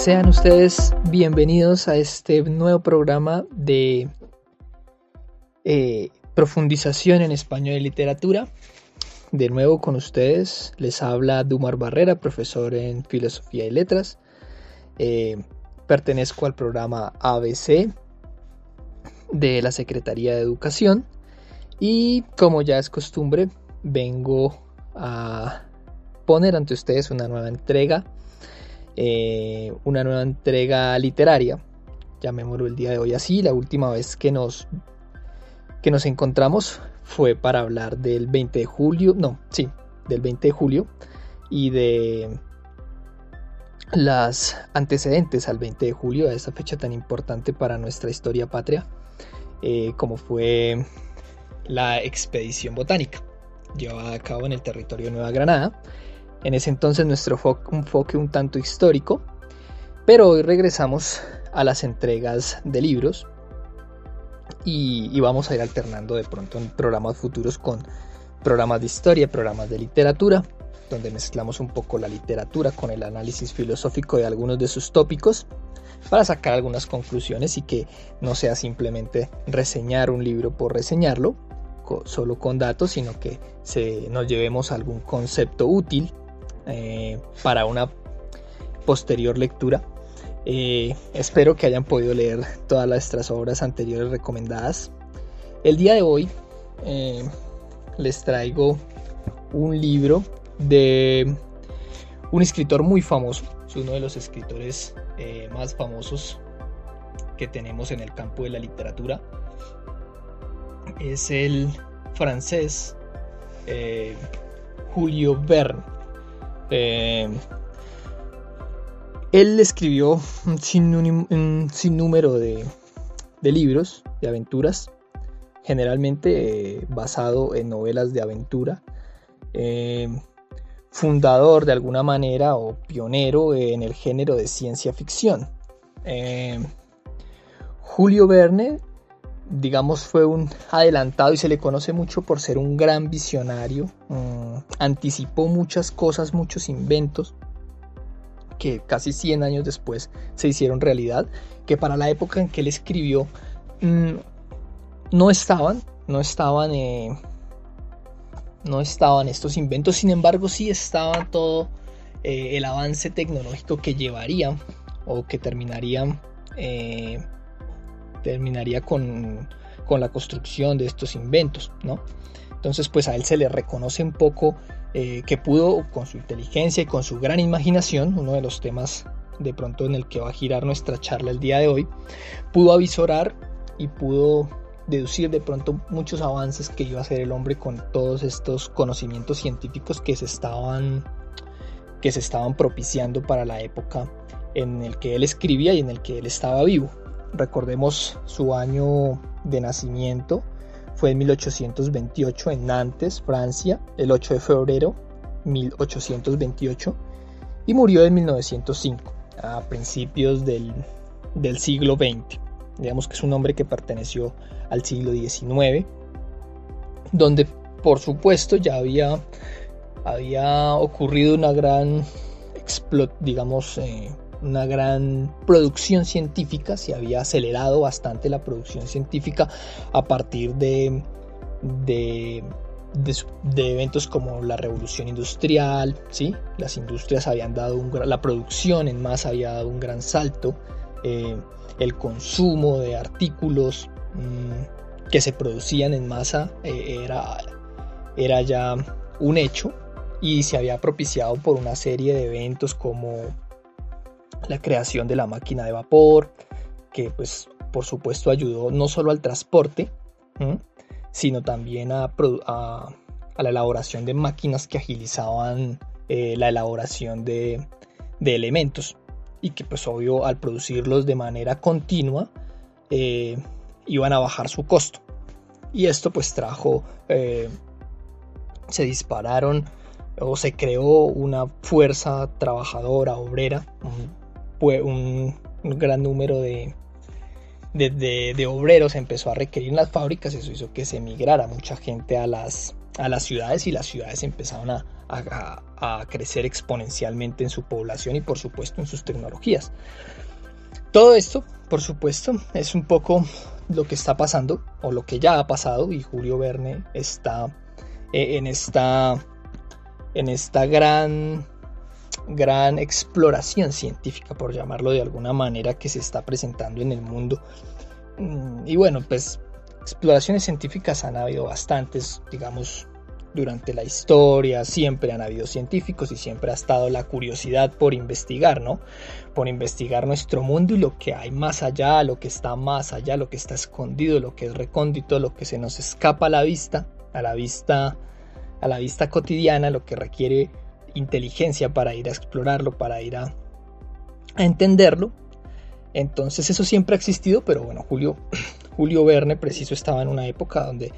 Sean ustedes bienvenidos a este nuevo programa de eh, profundización en español y literatura. De nuevo con ustedes les habla Dumar Barrera, profesor en Filosofía y Letras. Eh, pertenezco al programa ABC de la Secretaría de Educación y como ya es costumbre vengo a poner ante ustedes una nueva entrega, eh, una nueva entrega literaria, llamémoslo el día de hoy así, la última vez que nos, que nos encontramos fue para hablar del 20 de julio, no, sí, del 20 de julio y de las antecedentes al 20 de julio, a esta fecha tan importante para nuestra historia patria, eh, como fue la expedición botánica llevada a cabo en el territorio de Nueva Granada. En ese entonces nuestro enfoque un tanto histórico, pero hoy regresamos a las entregas de libros y, vamos a ir alternando de pronto en programas futuros con programas de historia, programas de literatura, donde mezclamos un poco la literatura con el análisis filosófico de algunos de sus tópicos para sacar algunas conclusiones y que no sea simplemente reseñar un libro por reseñarlo, solo con datos, sino que se, nos llevemos algún concepto útil eh, para una posterior lectura. Eh, espero que hayan podido leer todas nuestras obras anteriores recomendadas. El día de hoy eh, les traigo un libro de un escritor muy famoso, es uno de los escritores más famosos que tenemos en el campo de la literatura. Es el francés Julio Verne. Eh, él escribió un, sinnúmero de, libros, de aventuras, generalmente eh, basado en novelas de aventura. Eh, fundador de alguna manera o pionero en el género de ciencia ficción. Julio Verne digamos, fue un adelantado y se le conoce mucho por ser un gran visionario. Mm, anticipó muchas cosas, muchos inventos que casi 100 años después se hicieron realidad, que para la época en que él escribió mm, no estaban, no estaban, eh, no estaban estos inventos, sin embargo sí estaba todo eh, el avance tecnológico que llevaría o que terminaría eh, terminaría con, la construcción de estos inventos, ¿no? Entonces, pues a él se le reconoce un poco eh, que pudo, con su inteligencia y con su gran imaginación, uno de los temas de pronto en el que va a girar nuestra charla el día de hoy, pudo avisorar y pudo deducir de pronto muchos avances que iba a hacer el hombre con todos estos conocimientos científicos que se estaban que se estaban propiciando para la época en el que él escribía y en el que él estaba vivo. Recordemos su año de nacimiento. Fue en 1828 en Nantes, Francia, el 8 de febrero 1828 y murió en 1905, a principios del, siglo XX. Digamos que es un hombre que perteneció al siglo XIX, donde por supuesto ya había, había ocurrido una gran, digamos, eh, una gran producción científica, se había acelerado bastante la producción científica a partir de, de, eventos como la revolución industrial, ¿sí? las industrias habían dado un, la producción en masa había dado un gran salto, eh, el consumo de artículos mm, que se producían en masa eh, era, era ya un hecho y se había propiciado por una serie de eventos como la creación de la máquina de vapor, que pues por supuesto ayudó no solo al transporte, sino también a, la elaboración de máquinas que agilizaban eh, la elaboración de, elementos. Y que pues obvio al producirlos de manera continua eh, iban a bajar su costo. Y esto pues trajo, eh, se dispararon o se creó una fuerza trabajadora, obrera, un, gran número de, de, obreros empezó a requerir en las fábricas, eso hizo que se emigrara mucha gente a las, a las ciudades y las ciudades empezaron a, a, crecer exponencialmente en su población y por supuesto en sus tecnologías. Todo esto, por supuesto, es un poco lo que está pasando o lo que ya ha pasado y Julio Verne está eh, en esta en esta gran gran exploración científica por llamarlo de alguna manera que se está presentando en el mundo mm, y bueno pues exploraciones científicas han habido bastantes digamos durante la historia siempre han habido científicos y siempre ha estado la curiosidad por investigar, ¿no? Por investigar nuestro mundo y lo que hay más allá, lo que está más allá, lo que está escondido, lo que es recóndito, lo que se nos escapa a la vista, a la vista, a la vista cotidiana, lo que requiere inteligencia para ir a explorarlo, para ir a, entenderlo. Entonces eso siempre ha existido, pero bueno, Julio, Julio Verne preciso estaba en una época donde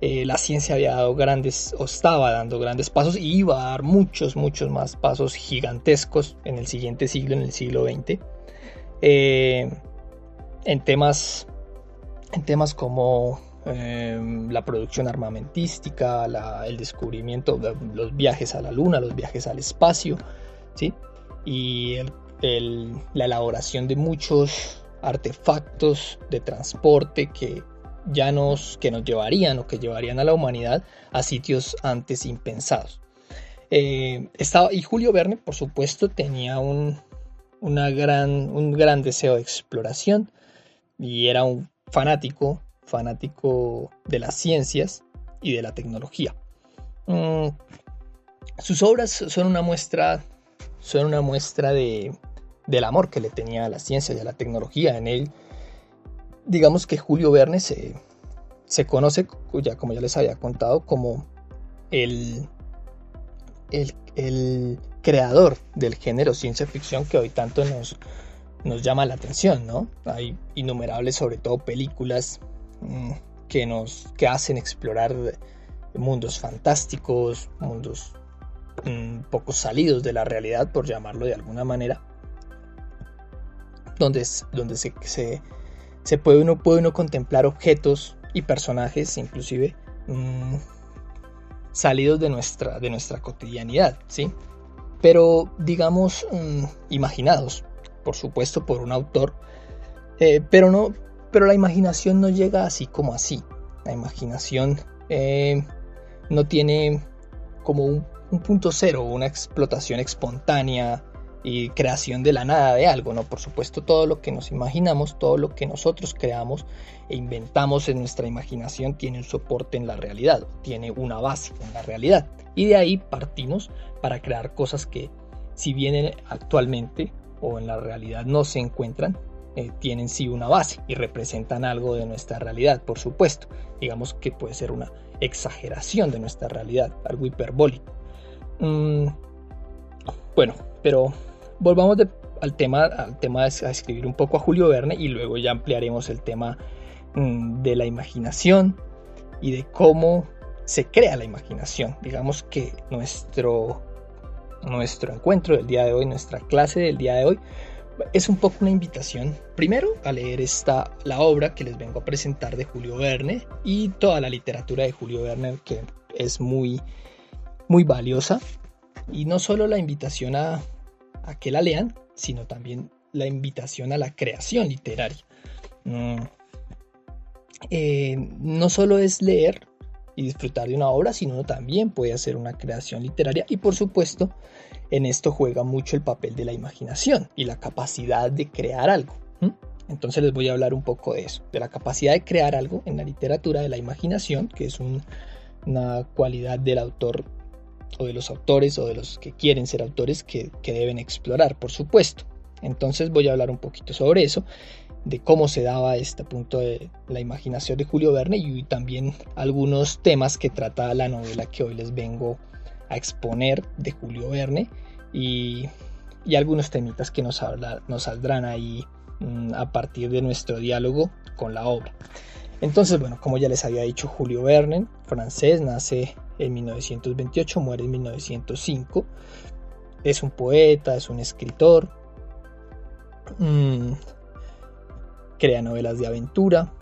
eh, la ciencia había dado grandes, o estaba dando grandes pasos, y iba a dar muchos, muchos más pasos gigantescos en el siguiente siglo, en el siglo XX, eh, en, temas, en temas como em, la producción armamentística, el descubrimiento, de los viajes a la luna, los viajes al espacio, ¿sí? y la elaboración de muchos artefactos de transporte que ya nos, que nos llevarían o que llevarían a la humanidad a sitios antes impensados. Eh, y Julio Verne, por supuesto, tenía un, gran, un gran deseo de exploración y era un fanático, fanático de las ciencias y de la tecnología. Mm, sus obras son una muestra, son una muestra de, del amor que le tenía a la ciencia y a la tecnología. En él digamos que Julio Verne se, conoce, ya, como ya les había contado, como el, el, creador del género ciencia ficción que hoy tanto nos, nos llama la atención, ¿no? Hay innumerables, sobre todo, películas que nos que hacen explorar mundos fantásticos, mundos un mm, poco salidos de la realidad, por llamarlo de alguna manera, donde, donde se, se, puede uno, puede uno contemplar objetos y personajes inclusive mm, salidos de nuestra, de nuestra cotidianidad, ¿sí? Pero digamos mm, imaginados, por supuesto, por un autor, eh, pero, no, pero la imaginación no llega así como así. La imaginación eh, no tiene como un, un punto cero, una explotación espontánea, y creación de la nada de algo, ¿no? Por supuesto, todo lo que nos imaginamos, todo lo que nosotros creamos e inventamos en nuestra imaginación tiene un soporte en la realidad, tiene una base en la realidad. Y de ahí partimos para crear cosas que, si bien actualmente o en la realidad no se encuentran, eh, tienen sí una base y representan algo de nuestra realidad, por supuesto. Digamos que puede ser una exageración de nuestra realidad, algo hiperbólico. Mm, bueno, pero volvamos al tema, al tema de a escribir un poco a Julio Verne y luego ya ampliaremos el tema mm, de la imaginación y de cómo se crea la imaginación. Digamos que nuestro, nuestro encuentro del día de hoy, nuestra clase del día de hoy, es un poco una invitación, primero, a leer esta, la obra que les vengo a presentar de Julio Verne y toda la literatura de Julio Verne, que es muy, muy valiosa. Y no solo la invitación a, a que la lean, sino también la invitación a la creación literaria. Mm. Eh, no solo es leer y disfrutar de una obra, sino también puede hacer una creación literaria y por supuesto en esto juega mucho el papel de la imaginación y la capacidad de crear algo. Entonces les voy a hablar un poco de eso, de la capacidad de crear algo en la literatura, de la imaginación, que es una cualidad del autor o de los autores o de los que quieren ser autores que, deben explorar, por supuesto. Entonces voy a hablar un poquito sobre eso, de cómo se daba este punto de la imaginación de Julio Verne y también algunos temas que trata la novela que hoy les vengo a exponer de Julio Verne y, algunos temitas que nos, nos saldrán ahí mm, a partir de nuestro diálogo con la obra. Entonces, bueno, como ya les había dicho, Julio Verne, francés, nace en 1928, muere en 1905. Es un poeta, es un escritor, mm, crea novelas de aventura,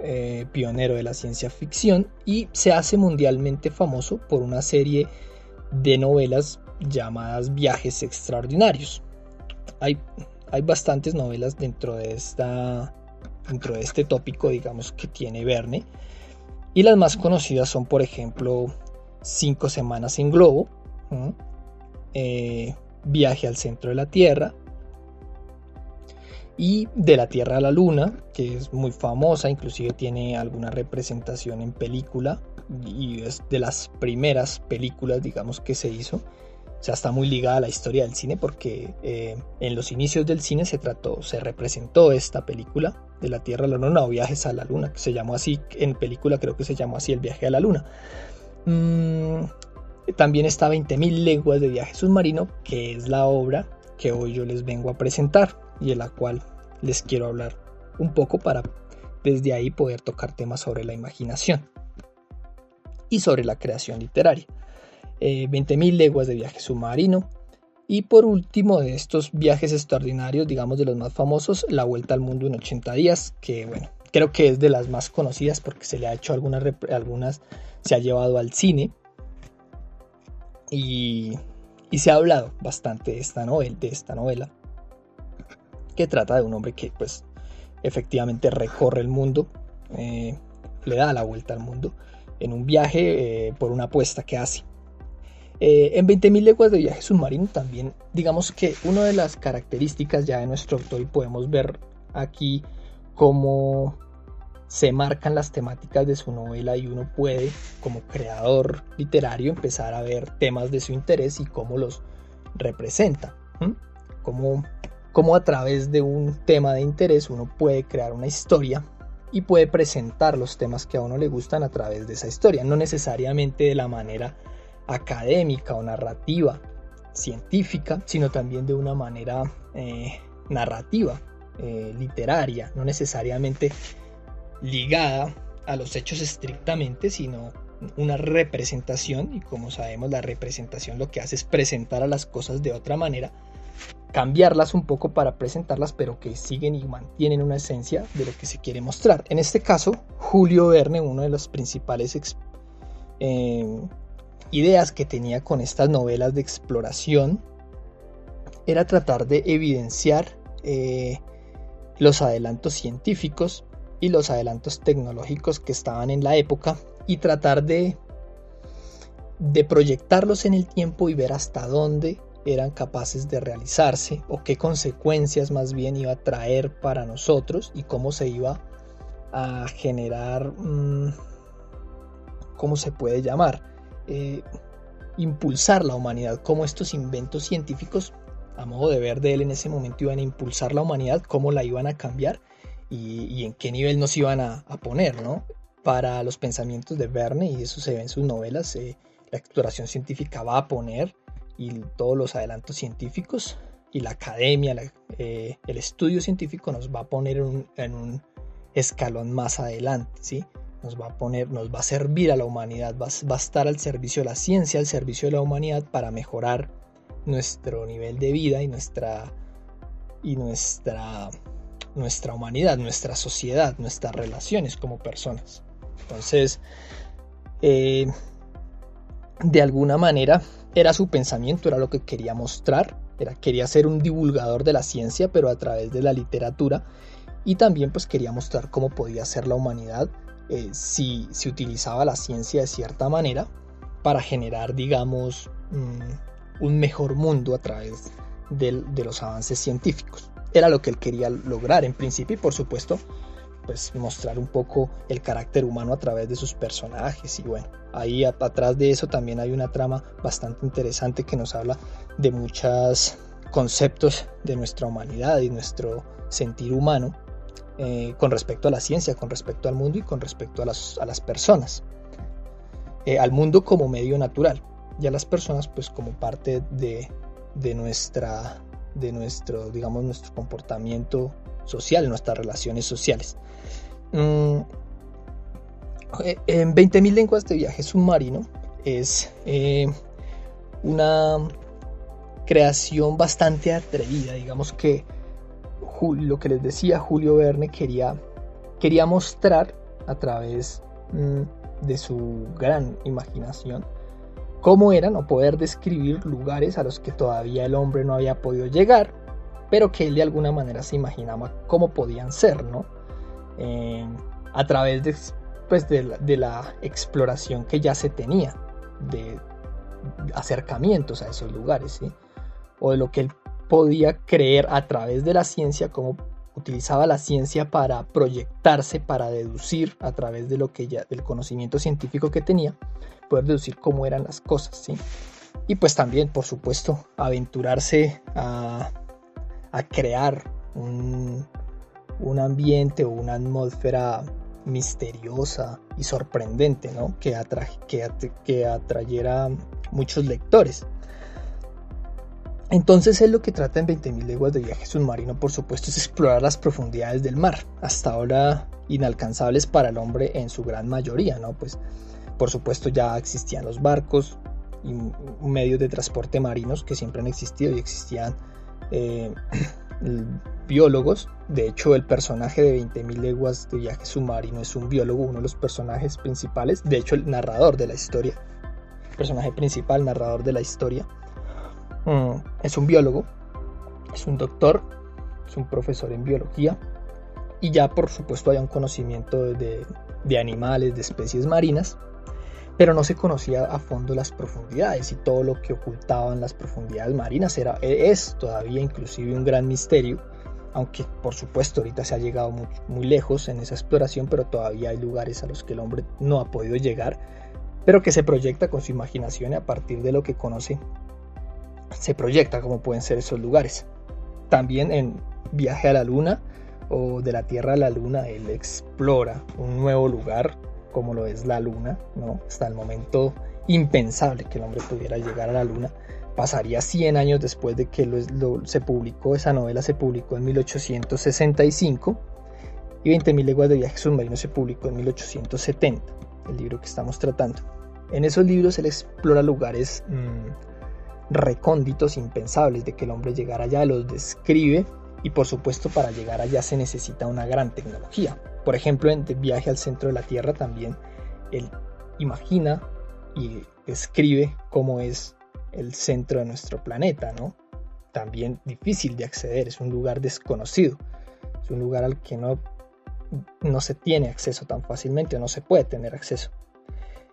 eh, pionero de la ciencia ficción y se hace mundialmente famoso por una serie de novelas llamadas Viajes Extraordinarios. Hay, hay bastantes novelas dentro de, esta, dentro de este tópico, digamos, que tiene Verne. Y las más conocidas son, por ejemplo, Cinco Semanas en Globo, eh, Viaje al Centro de la Tierra, y de la Tierra a la Luna, que es muy famosa, inclusive tiene alguna representación en película y es de las primeras películas, digamos, que se hizo. O sea, está muy ligada a la historia del cine porque eh, en los inicios del cine se trató, se representó esta película de la Tierra a la Luna o Viajes a la Luna, que se llamó así, en película creo que se llamó así el viaje a la Luna. Mm, también está 20.000 leguas de viaje submarino, que es la obra que hoy yo les vengo a presentar y de la cual les quiero hablar un poco para desde ahí poder tocar temas sobre la imaginación y sobre la creación literaria. 20.000 eh, leguas de viaje submarino. Y por último de estos viajes extraordinarios, digamos de los más famosos, La Vuelta al Mundo en 80 días, que bueno, creo que es de las más conocidas porque se le ha hecho algunas, algunas se ha llevado al cine. Y, y se ha hablado bastante de esta novela, de esta novela que trata de un hombre que pues efectivamente recorre el mundo, eh, le da la vuelta al mundo en un viaje eh, por una apuesta que hace. Eh, en 20.000 leguas de viaje submarino también digamos que una de las características ya de nuestro autor y podemos ver aquí cómo se marcan las temáticas de su novela y uno puede como creador literario empezar a ver temas de su interés y cómo los representa, cómo cómo a través de un tema de interés uno puede crear una historia y puede presentar los temas que a uno le gustan a través de esa historia, no necesariamente de la manera académica o narrativa, científica, sino también de una manera eh, narrativa, eh, literaria, no necesariamente ligada a los hechos estrictamente, sino una representación, y como sabemos la representación lo que hace es presentar a las cosas de otra manera cambiarlas un poco para presentarlas, pero que siguen y mantienen una esencia de lo que se quiere mostrar. En este caso, Julio Verne, una de las principales eh, ideas que tenía con estas novelas de exploración, era tratar de evidenciar eh, los adelantos científicos y los adelantos tecnológicos que estaban en la época y tratar de, de proyectarlos en el tiempo y ver hasta dónde eran capaces de realizarse o qué consecuencias más bien iba a traer para nosotros y cómo se iba a generar, mm, ¿cómo se puede llamar? Eh, impulsar la humanidad, cómo estos inventos científicos, a modo de ver de él en ese momento, iban a impulsar la humanidad, cómo la iban a cambiar y, en qué nivel nos iban a, poner, ¿no? Para los pensamientos de Verne, y eso se ve en sus novelas, eh, la exploración científica va a poner y todos los adelantos científicos y la academia, eh, el estudio científico nos va a poner en un, escalón más adelante, ¿sí? Nos va a poner, nos va a servir a la humanidad, va, va, a estar al servicio de la ciencia, al servicio de la humanidad para mejorar nuestro nivel de vida y nuestra y nuestra nuestra humanidad, nuestra sociedad, nuestras relaciones como personas. Entonces, eh, de alguna manera, era su pensamiento, era lo que quería mostrar, era, quería ser un divulgador de la ciencia, pero a través de la literatura, y también pues quería mostrar cómo podía ser la humanidad eh, si se utilizaba la ciencia de cierta manera para generar, digamos, mm, un mejor mundo a través de los avances científicos. Era lo que él quería lograr en principio y por supuesto pues mostrar un poco el carácter humano a través de sus personajes y bueno, ahí atrás de eso también hay una trama bastante interesante que nos habla de muchos conceptos de nuestra humanidad y nuestro sentir humano eh, con respecto a la ciencia, con respecto al mundo y con respecto a las, personas. Eh, al mundo como medio natural y a las personas pues como parte de, de nuestra de nuestro digamos nuestro comportamiento social, nuestras relaciones sociales. Eh, en 20.000 lenguas de viaje submarino es eh, una creación bastante atrevida. Digamos que lo que les decía Julio Verne quería, quería mostrar a través mm, de su gran imaginación cómo eran o poder describir lugares a los que todavía el hombre no había podido llegar, pero que él de alguna manera se imaginaba cómo podían ser, ¿no? Eh, a través de, pues, de, la, de la exploración que ya se tenía, de acercamientos a esos lugares, ¿sí? o de lo que él podía creer a través de la ciencia, cómo utilizaba la ciencia para proyectarse, para deducir a través de lo que ya, del conocimiento científico que tenía, poder deducir cómo eran las cosas, ¿sí? Y pues también, por supuesto, aventurarse a, crear un, ambiente o una atmósfera misteriosa y sorprendente, ¿no? Que, que, que atrayera muchos lectores. Entonces él lo que trata en 20.000 leguas de viaje submarino, por supuesto, es explorar las profundidades del mar, hasta ahora inalcanzables para el hombre en su gran mayoría, ¿no? Pues por supuesto ya existían los barcos y medios de transporte marinos que siempre han existido y existían eh, biólogos. De hecho, el personaje de 20.000 leguas de viaje submarino es un biólogo, uno de los personajes principales, de hecho el narrador de la historia, personaje principal, narrador de la historia Mm, es un biólogo, es un doctor, es un profesor en biología. Y ya por supuesto hay un conocimiento de, animales, de especies marinas, pero no se conocía a fondo las profundidades y todo lo que ocultaban las profundidades marinas era, es todavía inclusive un gran misterio, aunque por supuesto ahorita se ha llegado muy, lejos en esa exploración, pero todavía hay lugares a los que el hombre no ha podido llegar, pero que se proyecta con su imaginación a partir de lo que conoce se proyecta cómo pueden ser esos lugares. También en Viaje a la Luna o de la Tierra a la Luna, él explora un nuevo lugar como lo es la Luna, ¿no? Hasta el momento impensable que el hombre pudiera llegar a la Luna. Pasaría 100 años después de que se publicó, esa novela se publicó en 1865 y 20.000 leguas de viaje submarino se publicó en 1870, el libro que estamos tratando. En esos libros él explora lugares mm, recónditos impensables de que el hombre llegara allá, los describe y por supuesto para llegar allá se necesita una gran tecnología. Por ejemplo, en Viaje al Centro de la Tierra también él imagina y describe cómo es el centro de nuestro planeta, ¿no? También difícil de acceder, es un lugar desconocido, es un lugar al que no, no se tiene acceso tan fácilmente o no se puede tener acceso.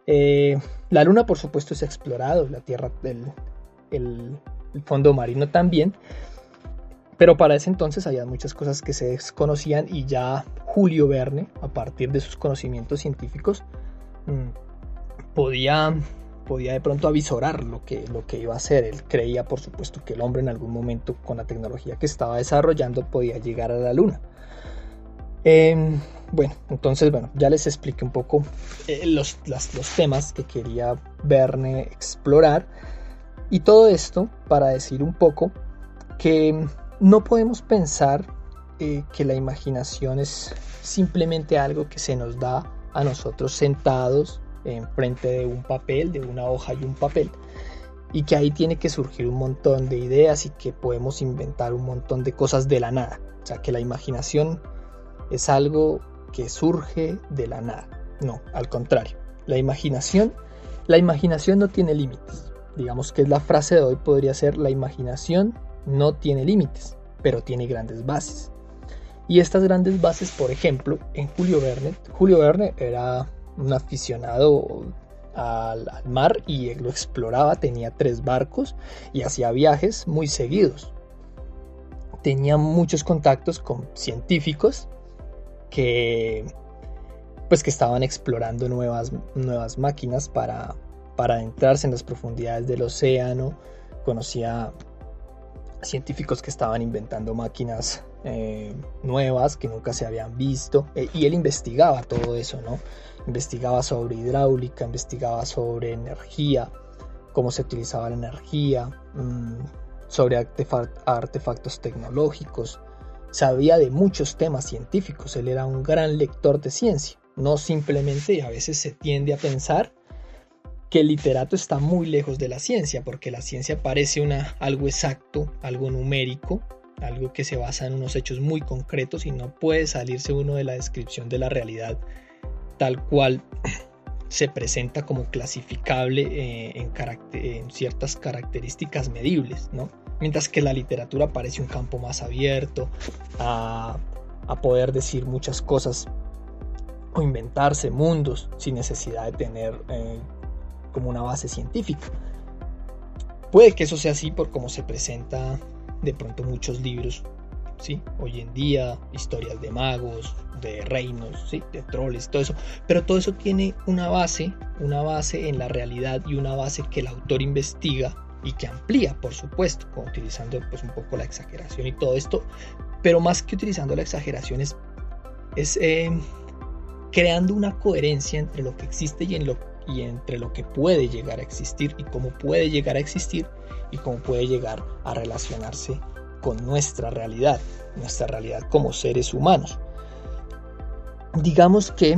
Eh, la Luna, por supuesto, es explorado, la Tierra, del el, fondo marino también. Pero para ese entonces había muchas cosas que se desconocían y ya Julio Verne, a partir de sus conocimientos científicos, mm, podía, podía de pronto avisorar lo que, lo que iba a hacer. Él creía, por supuesto, que el hombre en algún momento, con la tecnología que estaba desarrollando, podía llegar a la luna. Em, bueno, entonces, bueno, ya les expliqué un poco eh, los, los temas que quería Verne explorar. Y todo esto para decir un poco que no podemos pensar eh, que la imaginación es simplemente algo que se nos da a nosotros sentados enfrente de un papel, de una hoja y un papel, y que ahí tiene que surgir un montón de ideas y que podemos inventar un montón de cosas de la nada. O sea, que la imaginación es algo que surge de la nada. No, al contrario. La imaginación, la imaginación no tiene límites. Digamos que la frase de hoy podría ser la imaginación no tiene límites, pero tiene grandes bases. Y estas grandes bases, por ejemplo, en Julio Verne, Julio Verne era un aficionado al, mar y lo exploraba, tenía tres barcos y hacía viajes muy seguidos. Tenía muchos contactos con científicos que pues que estaban explorando nuevas, nuevas máquinas para, para adentrarse en las profundidades del océano, conocía científicos que estaban inventando máquinas eh, nuevas que nunca se habían visto eh, y él investigaba todo eso, ¿no? Investigaba sobre hidráulica, investigaba sobre energía, cómo se utilizaba la energía, mm, sobre artefactos tecnológicos, sabía de muchos temas científicos, él era un gran lector de ciencia, no simplemente y a veces se tiende a pensar que el literato está muy lejos de la ciencia, porque la ciencia parece una, algo exacto, algo numérico, algo que se basa en unos hechos muy concretos y no puede salirse uno de la descripción de la realidad tal cual se presenta como clasificable eh, en, ciertas características medibles, ¿no? mientras que la literatura parece un campo más abierto a, poder decir muchas cosas o inventarse mundos sin necesidad de tener eh, como una base científica. Puede que eso sea así por cómo se presenta de pronto muchos libros, ¿sí? Hoy en día, historias de magos, de reinos, ¿sí? De troles, todo eso. Pero todo eso tiene una base, una base en la realidad y una base que el autor investiga y que amplía, por supuesto, utilizando pues un poco la exageración y todo esto. Pero más que utilizando la exageración es, es eh, creando una coherencia entre lo que existe y en lo y entre lo que puede llegar a existir y cómo puede llegar a existir y cómo puede llegar a relacionarse con nuestra realidad, nuestra realidad como seres humanos. Digamos que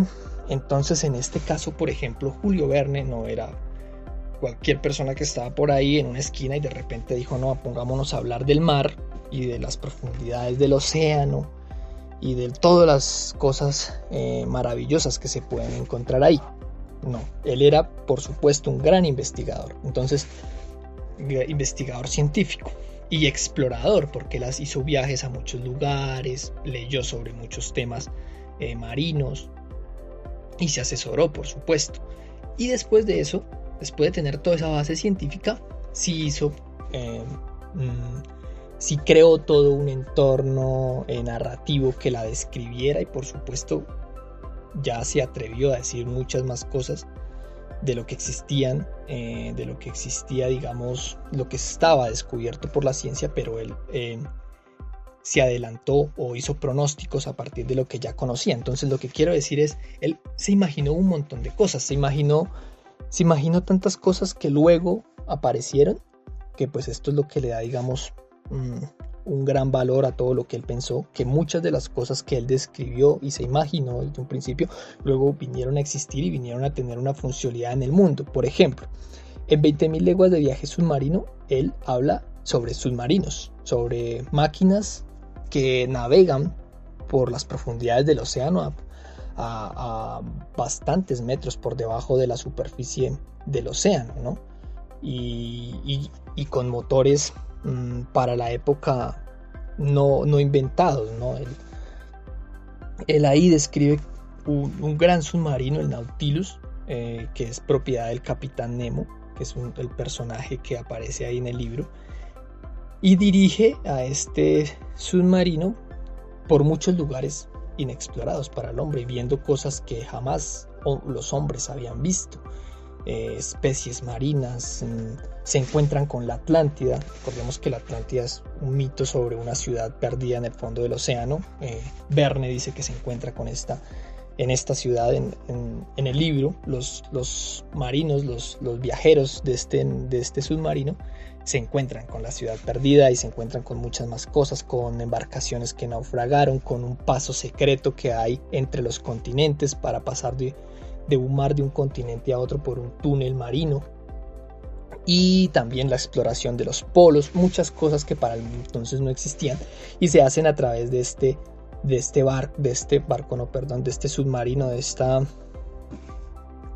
entonces en este caso, por ejemplo, Julio Verne no era cualquier persona que estaba por ahí en una esquina y de repente dijo, no, pongámonos a hablar del mar y de las profundidades del océano y de todas las cosas eh, maravillosas que se pueden encontrar ahí. No, él era por supuesto un gran investigador, entonces investigador científico y explorador, porque las hizo viajes a muchos lugares, leyó sobre muchos temas eh, marinos y se asesoró, por supuesto. Y después de eso, después de tener toda esa base científica, sí hizo, eh, mm, sí creó todo un entorno eh, narrativo que la describiera y por supuesto ya se atrevió a decir muchas más cosas de lo que existían, eh, de lo que existía, digamos, lo que estaba descubierto por la ciencia, pero él eh, se adelantó o hizo pronósticos a partir de lo que ya conocía. Entonces lo que quiero decir es, él se imaginó un montón de cosas, se imaginó, se imaginó tantas cosas que luego aparecieron, que pues esto es lo que le da, digamos, mm, un gran valor a todo lo que él pensó, que muchas de las cosas que él describió y se imaginó desde un principio, luego vinieron a existir y vinieron a tener una funcionalidad en el mundo. Por ejemplo, en 20.000 leguas de viaje submarino, él habla sobre submarinos, sobre máquinas que navegan por las profundidades del océano a, bastantes metros por debajo de la superficie del océano, ¿no? y, y con motores Mm, para la época no, no inventados. ¿no? Él, ahí describe un, gran submarino, el Nautilus, eh, que es propiedad del capitán Nemo, que es el personaje que aparece ahí en el libro, y dirige a este submarino por muchos lugares inexplorados para el hombre, viendo cosas que jamás los hombres habían visto. Eh, especies marinas, mm, se encuentran con la Atlántida. Recordemos que la Atlántida es un mito sobre una ciudad perdida en el fondo del océano. Eh, Verne dice que se encuentra con esta, en esta ciudad en, el libro. Los, los marinos, los, los, viajeros de este, de este submarino se encuentran con la ciudad perdida y se encuentran con muchas más cosas, con embarcaciones que naufragaron, con un paso secreto que hay entre los continentes para pasar de de un mar de un continente a otro por un túnel marino y también la exploración de los polos, muchas cosas que para entonces no existían y se hacen a través de este de este barco, de este barco, no, perdón, de este submarino, de esta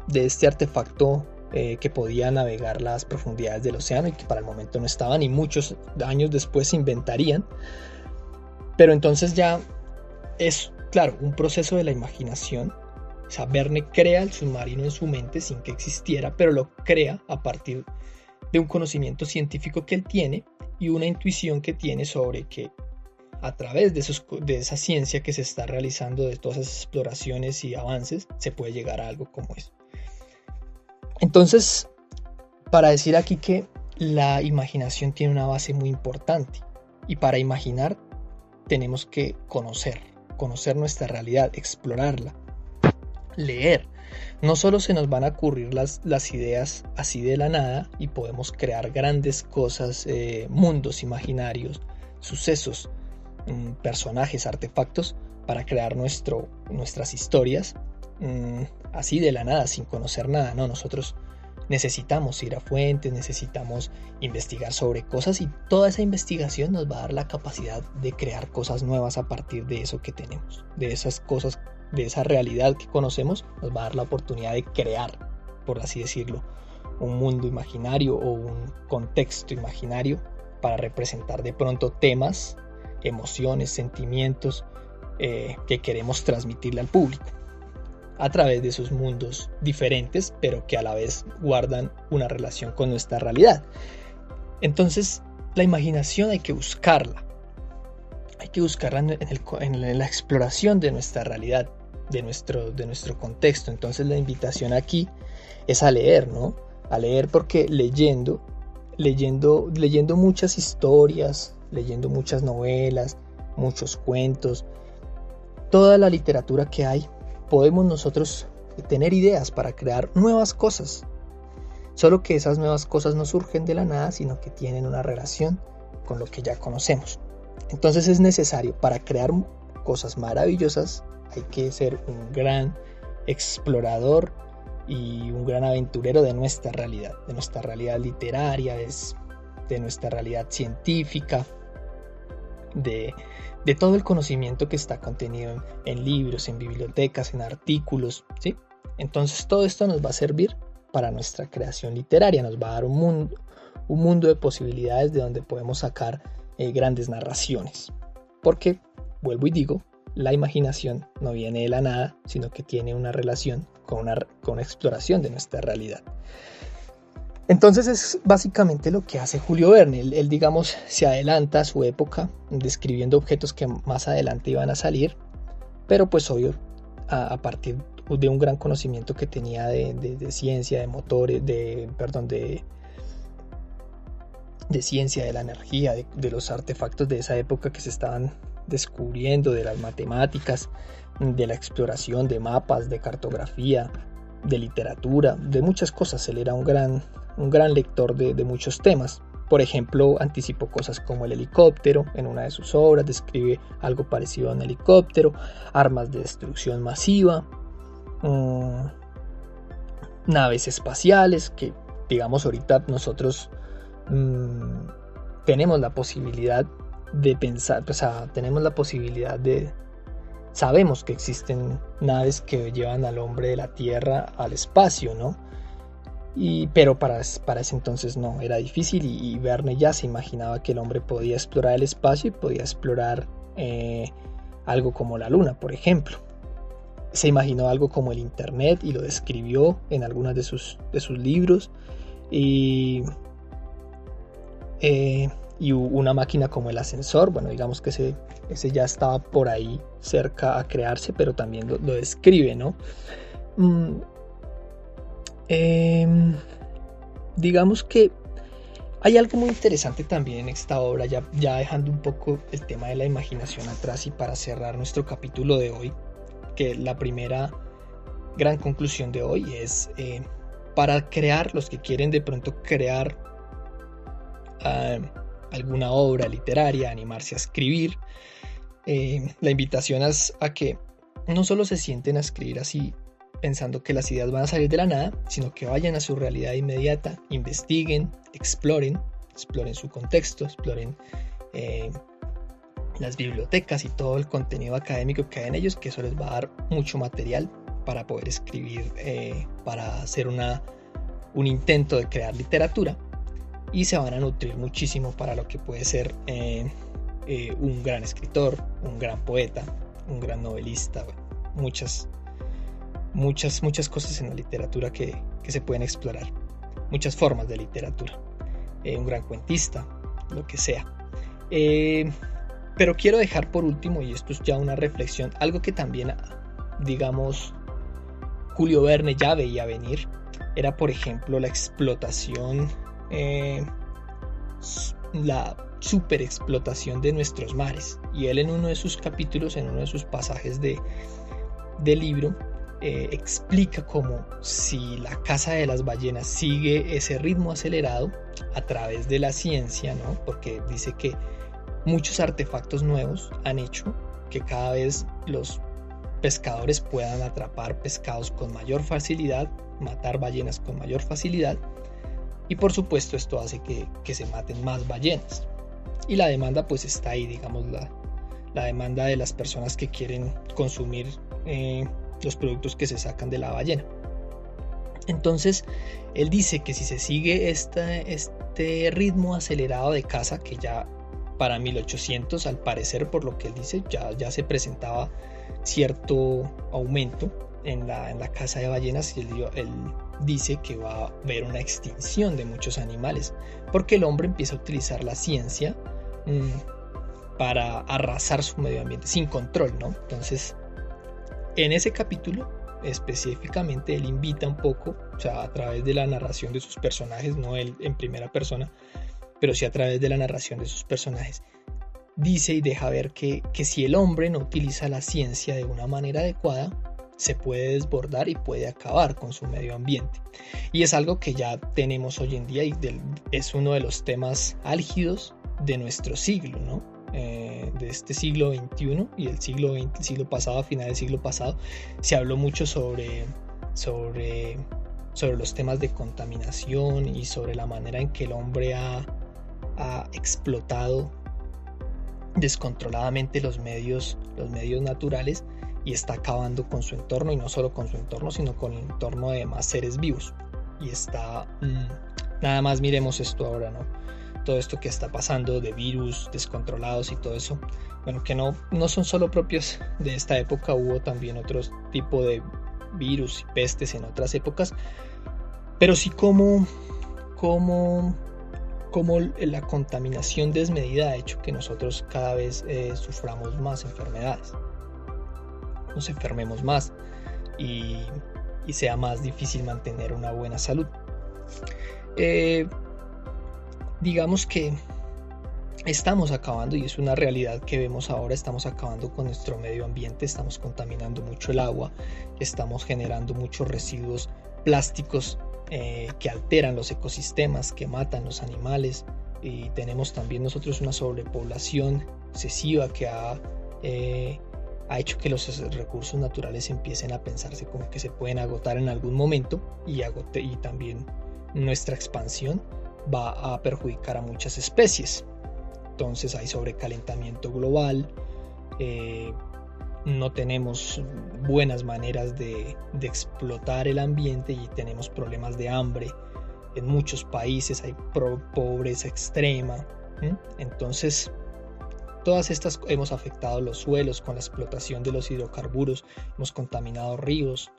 de este artefacto eh, que podía navegar las profundidades del océano y que para el momento no estaban y muchos años después se inventarían. Pero entonces ya es, claro, un proceso de la imaginación o sea, Verne crea el submarino en su mente sin que existiera, pero lo crea a partir de un conocimiento científico que él tiene y una intuición que tiene sobre que a través de, de esa ciencia que se está realizando, de todas esas exploraciones y avances, se puede llegar a algo como eso. Entonces, para decir aquí que la imaginación tiene una base muy importante y para imaginar tenemos que conocer, conocer nuestra realidad, explorarla, leer. No solo se nos van a ocurrir las, las ideas así de la nada y podemos crear grandes cosas, eh, mundos imaginarios, sucesos, mm, personajes, artefactos para crear nuestro, nuestras historias mm, así de la nada, sin conocer nada. No, nosotros necesitamos ir a fuentes, necesitamos investigar sobre cosas y toda esa investigación nos va a dar la capacidad de crear cosas nuevas a partir de eso que tenemos, de esas cosas de esa realidad que conocemos, nos va a dar la oportunidad de crear, por así decirlo, un mundo imaginario o un contexto imaginario para representar de pronto temas, emociones, sentimientos eh, que queremos transmitirle al público a través de esos mundos diferentes, pero que a la vez guardan una relación con nuestra realidad. Entonces, la imaginación hay que buscarla. Hay que buscarla en, la exploración de nuestra realidad, de nuestro, de nuestro contexto. Entonces, la invitación aquí es a leer, ¿no? A leer porque leyendo, leyendo, leyendo muchas historias, leyendo muchas novelas, muchos cuentos, toda la literatura que hay podemos nosotros tener ideas para crear nuevas cosas. Solo que esas nuevas cosas no surgen de la nada, sino que tienen una relación con lo que ya conocemos. Entonces es necesario para crear cosas maravillosas, hay que ser un gran explorador y un gran aventurero de nuestra realidad, de nuestra realidad literaria, de nuestra realidad científica, de, todo el conocimiento que está contenido en, libros, en bibliotecas, en artículos, ¿sí? Entonces todo esto nos va a servir para nuestra creación literaria, nos va a dar un mundo, un mundo de posibilidades de donde podemos sacar eh, grandes narraciones. Porque, vuelvo y digo, la imaginación no viene de la nada, sino que tiene una relación con una, con exploración de nuestra realidad. Entonces es básicamente lo que hace Julio Verne. Él, digamos, se adelanta a su época describiendo objetos que más adelante iban a salir, pero pues obvio, a, partir de un gran conocimiento que tenía de, ciencia, de motores, de, perdón, de, de ciencia, de la energía, de, los artefactos de esa época que se estaban descubriendo, de las matemáticas, de la exploración, de mapas, de cartografía, de literatura, de muchas cosas. Él era un gran un gran lector de, muchos temas. Por ejemplo, anticipó cosas como el helicóptero en una de sus obras, describe algo parecido a un helicóptero, armas de destrucción masiva, mm, naves espaciales, que digamos ahorita nosotros mm, tenemos la posibilidad de pensar, o sea, tenemos la posibilidad de, sabemos que existen naves que llevan al hombre de la Tierra al espacio, ¿no? pero para, para, ese entonces no, era difícil y, Verne ya se imaginaba que el hombre podía explorar el espacio y podía explorar eh, algo como la luna, por ejemplo. Se imaginó algo como el Internet y lo describió en algunos de sus, de sus libros. Y, eh, y una máquina como el ascensor, bueno, digamos que ese, ese ya estaba por ahí cerca a crearse, pero también lo, describe, ¿no? Mm, Em, digamos que hay algo muy interesante también en esta obra, ya, dejando un poco el tema de la imaginación atrás y para cerrar nuestro capítulo de hoy, que la primera gran conclusión de hoy es eh, para crear, los que quieren de pronto crear ah, alguna obra literaria, animarse a escribir, eh, la invitación es a que no solo se sienten a escribir así pensando que las ideas van a salir de la nada, sino que vayan a su realidad inmediata, investiguen, exploren, exploren su contexto, exploren eh, las bibliotecas y todo el contenido académico que hay en ellos, que eso les va a dar mucho material para poder escribir, eh, para hacer una, un intento de crear literatura y se van a nutrir muchísimo para lo que puede ser eh, un gran escritor, un gran poeta, un gran novelista, muchas muchas, muchas cosas en la literatura que, se pueden explorar, muchas formas de literatura, eh, un gran cuentista, lo que sea. Eh, pero quiero dejar por último, y esto es ya una reflexión, algo que también, digamos, Julio Verne ya veía venir, era por ejemplo la explotación, eh, la superexplotación de nuestros mares. Y él en uno de sus capítulos, en uno de sus pasajes de, del libro, eh, explica cómo si la caza de las ballenas sigue ese ritmo acelerado a través de la ciencia, ¿no? porque dice que muchos artefactos nuevos han hecho que cada vez los pescadores puedan atrapar pescados con mayor facilidad, matar ballenas con mayor facilidad y por supuesto esto hace que, se maten más ballenas. Y la demanda pues está ahí, digamos, la, la demanda de las personas que quieren consumir eh, los productos que se sacan de la ballena. Entonces, él dice que si se sigue este ritmo acelerado de caza, que ya para 1800, al parecer, por lo que él dice, ya, ya se presentaba cierto aumento en la, en la caza de ballenas y él, dice que va a haber una extinción de muchos animales, porque el hombre empieza a utilizar la ciencia mm, para arrasar su medio ambiente sin control, ¿no? Entonces, en ese capítulo específicamente él invita un poco, o sea, a través de la narración de sus personajes, no él en primera persona, pero sí a través de la narración de sus personajes, dice y deja ver que, que si el hombre no utiliza la ciencia de una manera adecuada, se puede desbordar y puede acabar con su medio ambiente. Y es algo que ya tenemos hoy en día y es uno de los temas álgidos de nuestro siglo, ¿no? Eh, de este siglo XXI y el siglo XX, siglo pasado, a final del siglo pasado, se habló mucho sobre, sobre, sobre los temas de contaminación y sobre la manera en que el hombre ha, ha explotado descontroladamente los medios, los medios naturales y está acabando con su entorno y no solo con su entorno, sino con el entorno de más seres vivos. Y está... Mm, nada más miremos esto ahora, ¿no? Todo esto que está pasando de virus descontrolados y todo eso. Bueno, que no, no son solo propios de esta época, hubo también otros tipo de virus y pestes en otras épocas. Pero sí como, como, como la contaminación desmedida ha hecho que nosotros cada vez eh, suframos más enfermedades nos enfermemos más y, sea más difícil mantener una buena salud. Eh, digamos que estamos acabando, y es una realidad que vemos ahora, estamos acabando con nuestro medio ambiente, estamos contaminando mucho el agua, estamos generando muchos residuos plásticos eh, que alteran los ecosistemas, que matan los animales, y tenemos también nosotros una sobrepoblación excesiva que ha eh, ha hecho que los recursos naturales empiecen a pensarse como que se pueden agotar en algún momento y, agote, y también nuestra expansión va a perjudicar a muchas especies. Entonces hay sobrecalentamiento global, eh, no tenemos buenas maneras de, explotar el ambiente y tenemos problemas de hambre. En muchos países hay pobreza extrema. Entonces Todas estas hemos afectado los suelos con la explotación de los hidrocarburos, hemos contaminado ríos.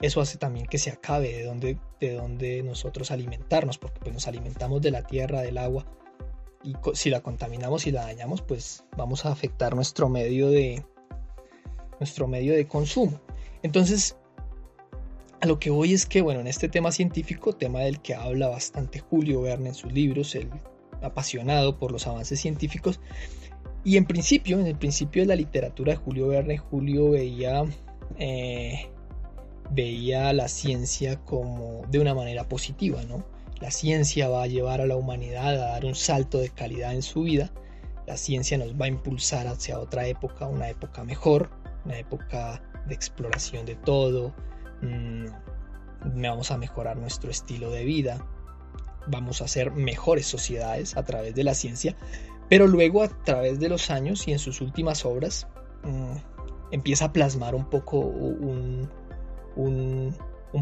Eso hace también que se acabe de donde, de donde nosotros alimentarnos, porque pues, nos alimentamos de la tierra, del agua, y si la contaminamos y la dañamos, pues vamos a afectar nuestro medio de, nuestro medio de consumo. Entonces, a lo que voy es que, bueno, en este tema científico, tema del que habla bastante Julio Verne en sus libros, el apasionado por los avances científicos, y en principio, en el principio de la literatura de Julio Verne, Julio veía, eh, veía la ciencia como de una manera positiva, ¿no? La ciencia va a llevar a la humanidad a dar un salto de calidad en su vida. La ciencia nos va a impulsar hacia otra época, una época mejor, una época de exploración de todo. Mm, vamos a mejorar nuestro estilo de vida. Vamos a hacer mejores sociedades a través de la ciencia. Pero luego a través de los años y en sus últimas obras mm, empieza a plasmar un poco un,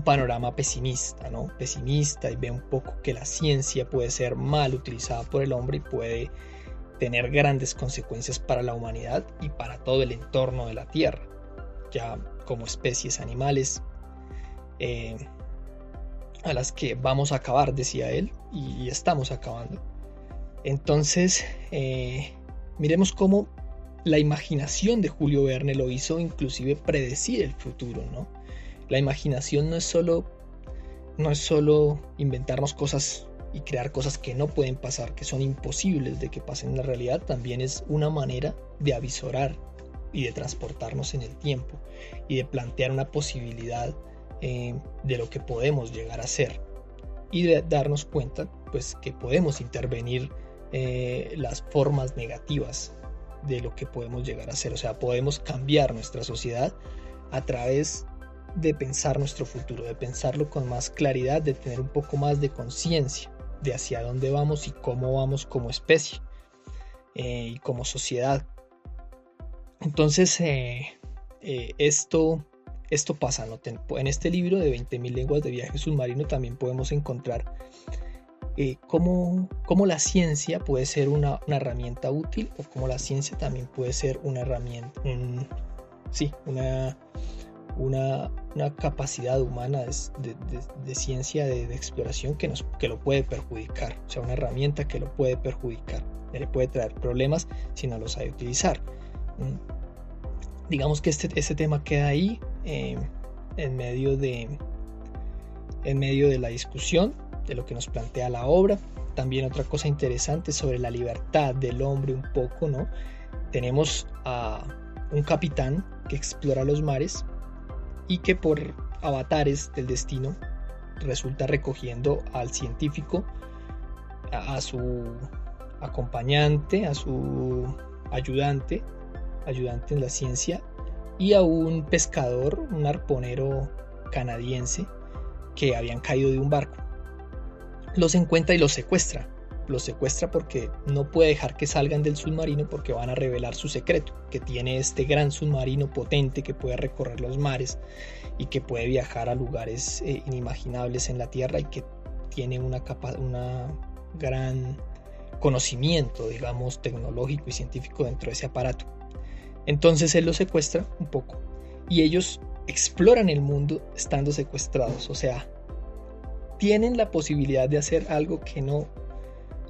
panorama pesimista, ¿no? Pesimista y ve un poco que la ciencia puede ser mal utilizada por el hombre y puede tener grandes consecuencias para la humanidad y para todo el entorno de la Tierra, ya como especies animales eh, a las que vamos a acabar, decía él, y estamos acabando. Entonces, eh, miremos cómo la imaginación de Julio Verne lo hizo inclusive predecir el futuro, ¿no? La imaginación no es solo, no es solo inventarnos cosas y crear cosas que no pueden pasar, que son imposibles de que pasen en la realidad, también es una manera de avisorar y de transportarnos en el tiempo y de plantear una posibilidad eh, de lo que podemos llegar a ser y de darnos cuenta pues que podemos intervenir eh, las formas negativas de lo que podemos llegar a ser. O sea, podemos cambiar nuestra sociedad a través de pensar nuestro futuro, de pensarlo con más claridad, de tener un poco más de conciencia de hacia dónde vamos y cómo vamos como especie eh, y como sociedad. Entonces, eh, esto, esto pasa. ¿no? En este libro de 20.000 lenguas de viaje submarino también podemos encontrar eh, cómo, la ciencia puede ser una, herramienta útil o cómo la ciencia también puede ser una herramienta, sí, una, una, capacidad humana de, ciencia, de, exploración que, nos, que lo puede perjudicar, o sea, una herramienta que lo puede perjudicar, que le puede traer problemas si no lo sabe utilizar. Digamos que este, este tema queda ahí eh, en, medio de, en medio de la discusión de lo que nos plantea la obra. También otra cosa interesante sobre la libertad del hombre un poco, ¿no? Tenemos a un capitán que explora los mares y que por avatares del destino resulta recogiendo al científico, a, su acompañante, a su ayudante, ayudante en la ciencia, y a un pescador, un arponero canadiense, que habían caído de un barco los encuentra y los secuestra. Los secuestra porque no puede dejar que salgan del submarino porque van a revelar su secreto, que tiene este gran submarino potente que puede recorrer los mares y que puede viajar a lugares eh, inimaginables en la Tierra y que tiene una, capa una gran conocimiento, digamos, tecnológico y científico dentro de ese aparato. Entonces él los secuestra un poco y ellos exploran el mundo estando secuestrados, o sea, tienen la posibilidad de hacer algo que no,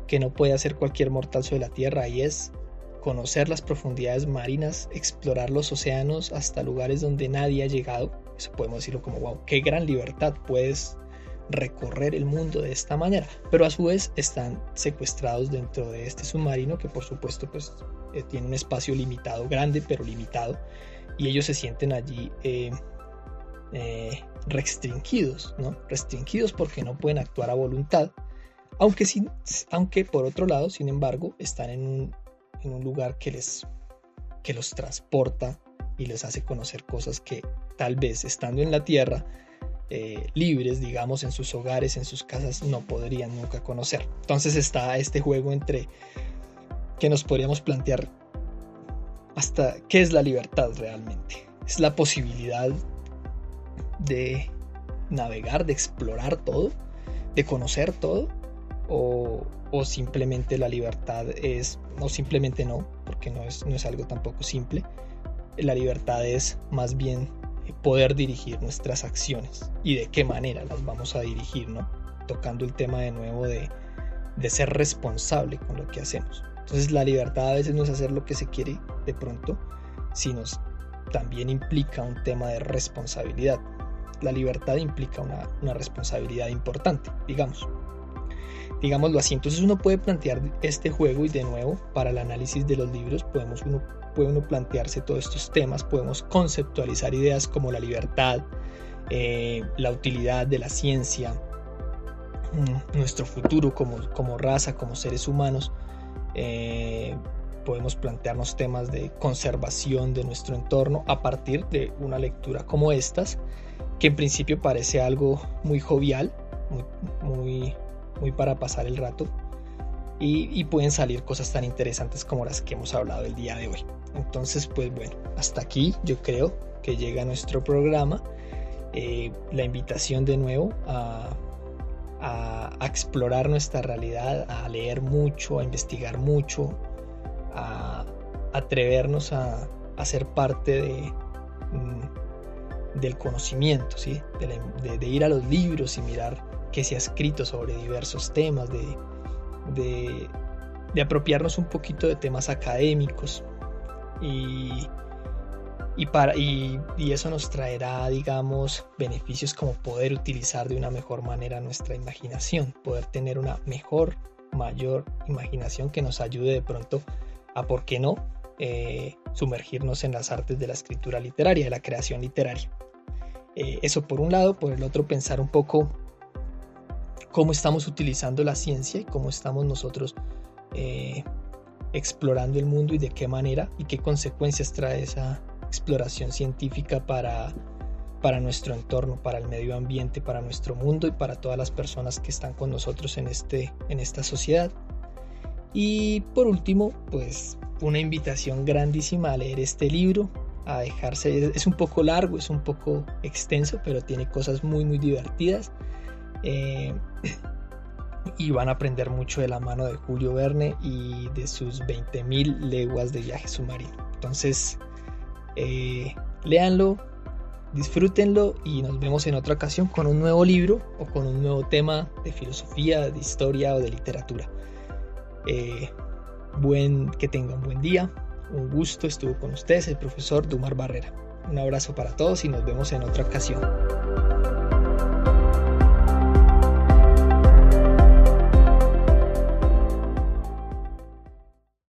que no puede hacer cualquier mortal sobre la Tierra y es conocer las profundidades marinas, explorar los océanos hasta lugares donde nadie ha llegado. Eso podemos decirlo como, wow, qué gran libertad puedes recorrer el mundo de esta manera. Pero a su vez están secuestrados dentro de este submarino que por supuesto pues eh, tiene un espacio limitado, grande pero limitado. Y ellos se sienten allí eh, eh, restringidos, ¿no? Restringidos porque no pueden actuar a voluntad, aunque, sin, aunque por otro lado, sin embargo, están en un, en un lugar que, les, que los transporta y les hace conocer cosas que tal vez estando en la tierra, eh, libres, digamos, en sus hogares, en sus casas, no podrían nunca conocer. Entonces está este juego entre que nos podríamos plantear hasta qué es la libertad realmente. Es la posibilidad de navegar, de explorar todo, de conocer todo, o, simplemente la libertad es, no simplemente no, porque no es, no es algo tampoco simple, la libertad es más bien poder dirigir nuestras acciones y de qué manera las vamos a dirigir, ¿no? Tocando el tema de nuevo de, de ser responsable con lo que hacemos. Entonces la libertad a veces no es hacer lo que se quiere de pronto, sino también implica un tema de responsabilidad la libertad implica una, responsabilidad importante, digamos. Digámoslo así. Entonces uno puede plantear este juego y de nuevo para el análisis de los libros podemos uno, puede uno plantearse todos estos temas, podemos conceptualizar ideas como la libertad, eh, la utilidad de la ciencia, mm, nuestro futuro como, como raza, como seres humanos. Eh, podemos plantearnos temas de conservación de nuestro entorno a partir de una lectura como estas que en principio parece algo muy jovial, muy, muy, para pasar el rato, y, pueden salir cosas tan interesantes como las que hemos hablado el día de hoy. Entonces, pues bueno, hasta aquí yo creo que llega nuestro programa. Eh, la invitación de nuevo a, a, explorar nuestra realidad, a leer mucho, a investigar mucho, a atrevernos a, a ser parte de, mm, del conocimiento, ¿sí? de, ir a los libros y mirar qué se ha escrito sobre diversos temas, de, de, apropiarnos un poquito de temas académicos y, y, para, y, eso nos traerá, digamos, beneficios como poder utilizar de una mejor manera nuestra imaginación, poder tener una mejor, mayor imaginación que nos ayude de pronto a, ¿por qué no?, eh, sumergirnos en las artes de la escritura literaria, de la creación literaria. Eh, eso por un lado, por el otro pensar un poco cómo estamos utilizando la ciencia y cómo estamos nosotros eh, explorando el mundo y de qué manera y qué consecuencias trae esa exploración científica para, para nuestro entorno, para el medio ambiente, para nuestro mundo y para todas las personas que están con nosotros en, este, en esta sociedad. Y por último, pues una invitación grandísima a leer este libro, a dejarse. Es un poco largo, es un poco extenso, pero tiene cosas muy, muy divertidas. Eh, y van a aprender mucho de la mano de Julio Verne y de sus 20.000 leguas de viaje submarino. Entonces, eh, léanlo, disfrútenlo y nos vemos en otra ocasión con un nuevo libro o con un nuevo tema de filosofía, de historia o de literatura. Eh, buen, que tengan buen día. Un gusto estuvo con ustedes el profesor Dumar Barrera. Un abrazo para todos y nos vemos en otra ocasión.